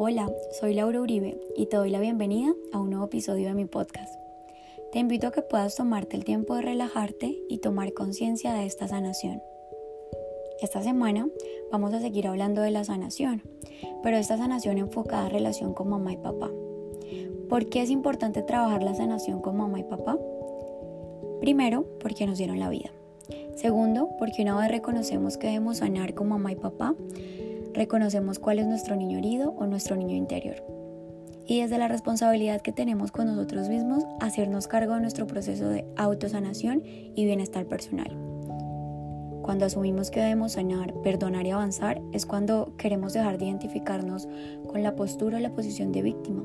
Hola, soy Laura Uribe y te doy la bienvenida a un nuevo episodio de mi podcast. Te invito a que puedas tomarte el tiempo de relajarte y tomar conciencia de esta sanación. Esta semana vamos a seguir hablando de la sanación, pero esta sanación enfocada en relación con mamá y papá. ¿Por qué es importante trabajar la sanación con mamá y papá? Primero, porque nos dieron la vida. Segundo, porque una vez reconocemos que debemos sanar con mamá y papá, reconocemos cuál es nuestro niño herido o nuestro niño interior. Y desde la responsabilidad que tenemos con nosotros mismos, hacernos cargo de nuestro proceso de autosanación y bienestar personal. Cuando asumimos que debemos sanar, perdonar y avanzar, es cuando queremos dejar de identificarnos con la postura o la posición de víctima.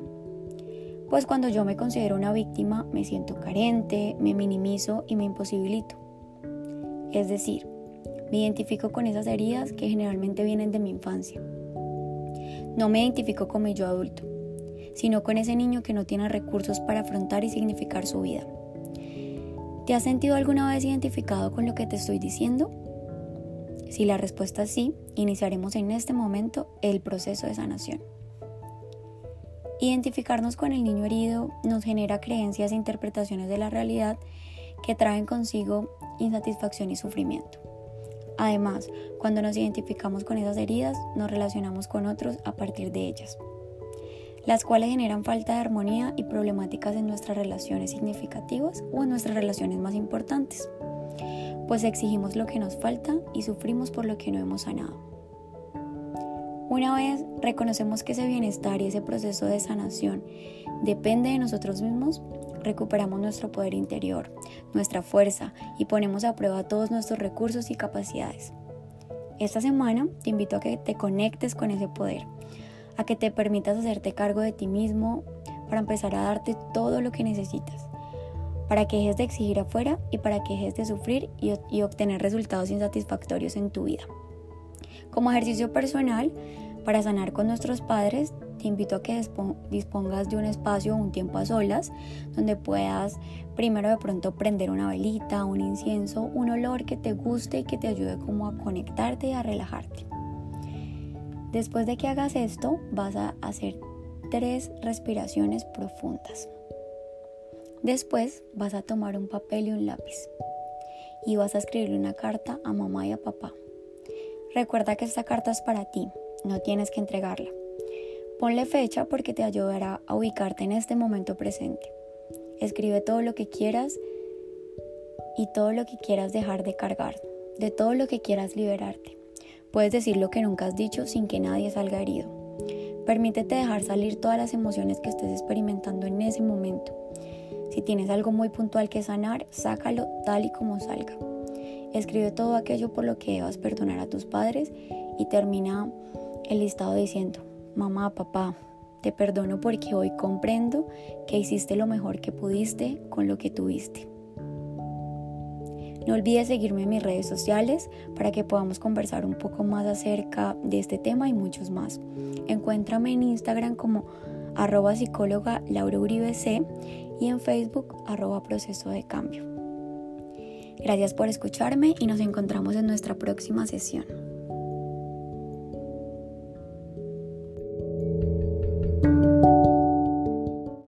Pues cuando yo me considero una víctima, me siento carente, me minimizo y me imposibilito. Es decir, me identifico con esas heridas que generalmente vienen de mi infancia. No me identifico con mi yo adulto, sino con ese niño que no tiene recursos para afrontar y significar su vida. ¿Te has sentido alguna vez identificado con lo que te estoy diciendo? Si la respuesta es sí, iniciaremos en este momento el proceso de sanación. Identificarnos con el niño herido nos genera creencias e interpretaciones de la realidad que traen consigo insatisfacción y sufrimiento. Además, cuando nos identificamos con esas heridas, nos relacionamos con otros a partir de ellas, las cuales generan falta de armonía y problemáticas en nuestras relaciones significativas o en nuestras relaciones más importantes, pues exigimos lo que nos falta y sufrimos por lo que no hemos sanado. Una vez reconocemos que ese bienestar y ese proceso de sanación depende de nosotros mismos, recuperamos nuestro poder interior, nuestra fuerza y ponemos a prueba todos nuestros recursos y capacidades. Esta semana te invito a que te conectes con ese poder, a que te permitas hacerte cargo de ti mismo para empezar a darte todo lo que necesitas, para que dejes de exigir afuera y para que dejes de sufrir y, y obtener resultados insatisfactorios en tu vida. Como ejercicio personal, para sanar con nuestros padres, te invito a que dispongas de un espacio o un tiempo a solas donde puedas primero de pronto prender una velita, un incienso, un olor que te guste y que te ayude como a conectarte y a relajarte. Después de que hagas esto, vas a hacer tres respiraciones profundas. Después vas a tomar un papel y un lápiz y vas a escribirle una carta a mamá y a papá. Recuerda que esta carta es para ti, no tienes que entregarla. Ponle fecha porque te ayudará a ubicarte en este momento presente. Escribe todo lo que quieras y todo lo que quieras dejar de cargar, de todo lo que quieras liberarte. Puedes decir lo que nunca has dicho sin que nadie salga herido. Permítete dejar salir todas las emociones que estés experimentando en ese momento. Si tienes algo muy puntual que sanar, sácalo tal y como salga. Escribe todo aquello por lo que debas perdonar a tus padres y termina el listado diciendo, mamá, papá, te perdono porque hoy comprendo que hiciste lo mejor que pudiste con lo que tuviste. No olvides seguirme en mis redes sociales para que podamos conversar un poco más acerca de este tema y muchos más. Encuéntrame en Instagram como arroba psicóloga Laura y en Facebook arroba proceso de cambio. Gracias por escucharme y nos encontramos en nuestra próxima sesión.